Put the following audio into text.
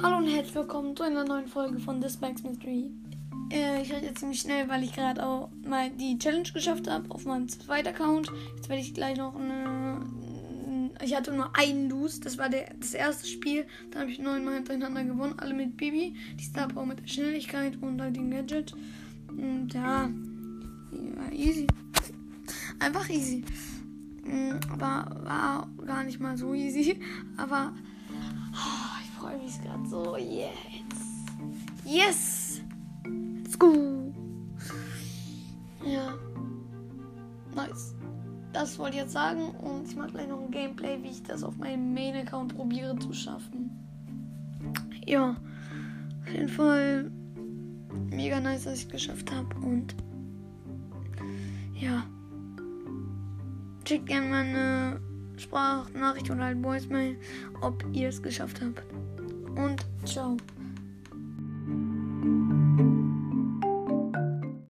Hallo und herzlich willkommen zu einer neuen Folge von The Spikes Mystery. Äh, ich rede jetzt ziemlich schnell, weil ich gerade auch mal die Challenge geschafft habe auf meinem zweiten Account. Jetzt werde ich gleich noch eine. Ich hatte nur einen Lose, das war der, das erste Spiel. Da habe ich neunmal hintereinander gewonnen, alle mit Bibi. Die Star Power mit der Schnelligkeit und halt den Gadget. Und ja, ja easy. Einfach easy. Mm, aber war gar nicht mal so easy. Aber freue mich gerade so. Yes. Yes. Let's go. Ja. Nice. Das wollte ich jetzt sagen. Und ich mache gleich noch ein Gameplay, wie ich das auf meinem Main-Account probiere zu schaffen. Ja. Auf jeden Fall mega nice, dass ich es geschafft habe. Und ja. Schickt gerne mal eine Sprachnachricht oder ein Voicemail, ob ihr es geschafft habt. Und ciao.